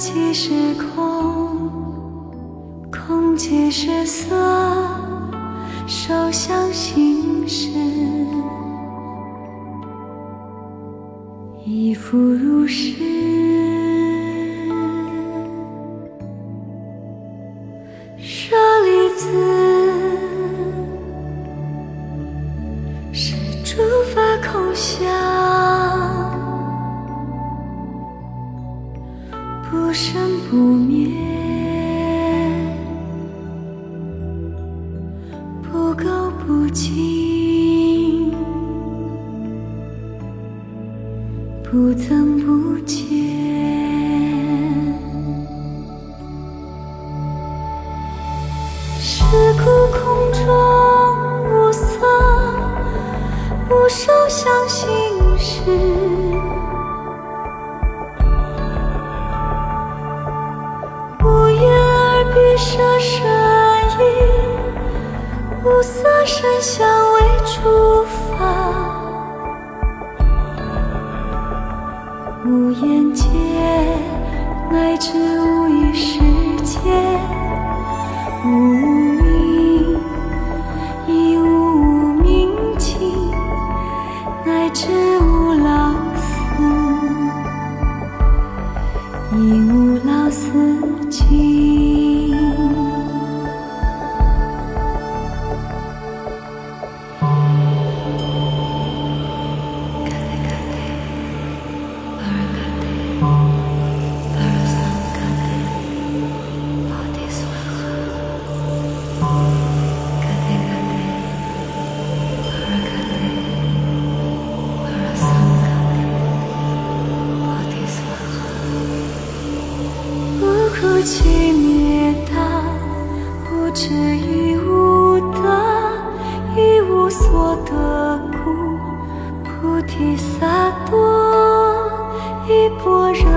即是空，空即是色，受想行识，亦复如是。舍利子，是诸法空相。不灭不垢不净不增不减是故空中无色无受想行识无色、声、香、味、触、法，无眼界，乃至无意识界。菩提萨埵，依般若。